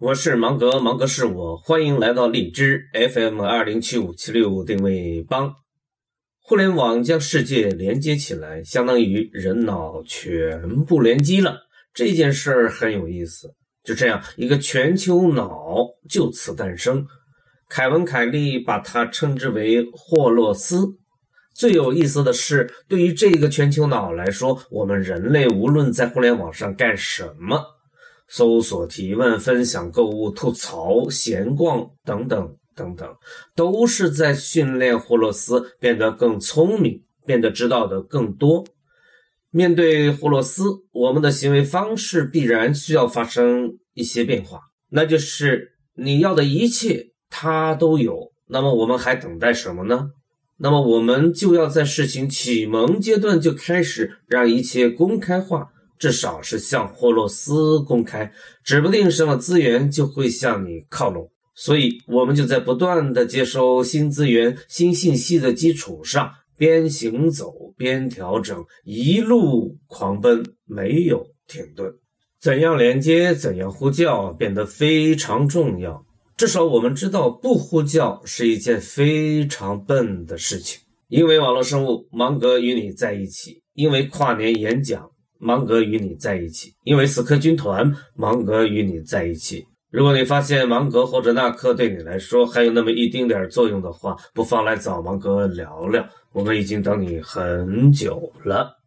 我是芒格，芒格是我，欢迎来到荔枝 FM 二零七五七六定位帮。互联网将世界连接起来，相当于人脑全部连机了。这件事儿很有意思，就这样一个全球脑就此诞生。凯文·凯利把它称之为霍洛斯。最有意思的是，对于这个全球脑来说，我们人类无论在互联网上干什么。搜索、提问、分享、购物、吐槽、闲逛等等等等，都是在训练霍洛斯变得更聪明，变得知道的更多。面对霍洛斯，我们的行为方式必然需要发生一些变化，那就是你要的一切他都有。那么我们还等待什么呢？那么我们就要在事情启蒙阶段就开始让一切公开化。至少是向霍洛斯公开，指不定什么资源就会向你靠拢，所以我们就在不断的接收新资源、新信息的基础上，边行走边调整，一路狂奔，没有停顿。怎样连接，怎样呼叫，变得非常重要。至少我们知道，不呼叫是一件非常笨的事情。因为网络生物，芒格与你在一起；因为跨年演讲。芒格与你在一起，因为死磕军团，芒格与你在一起。如果你发现芒格或者纳克对你来说还有那么一丁点作用的话，不妨来找芒格聊聊。我们已经等你很久了。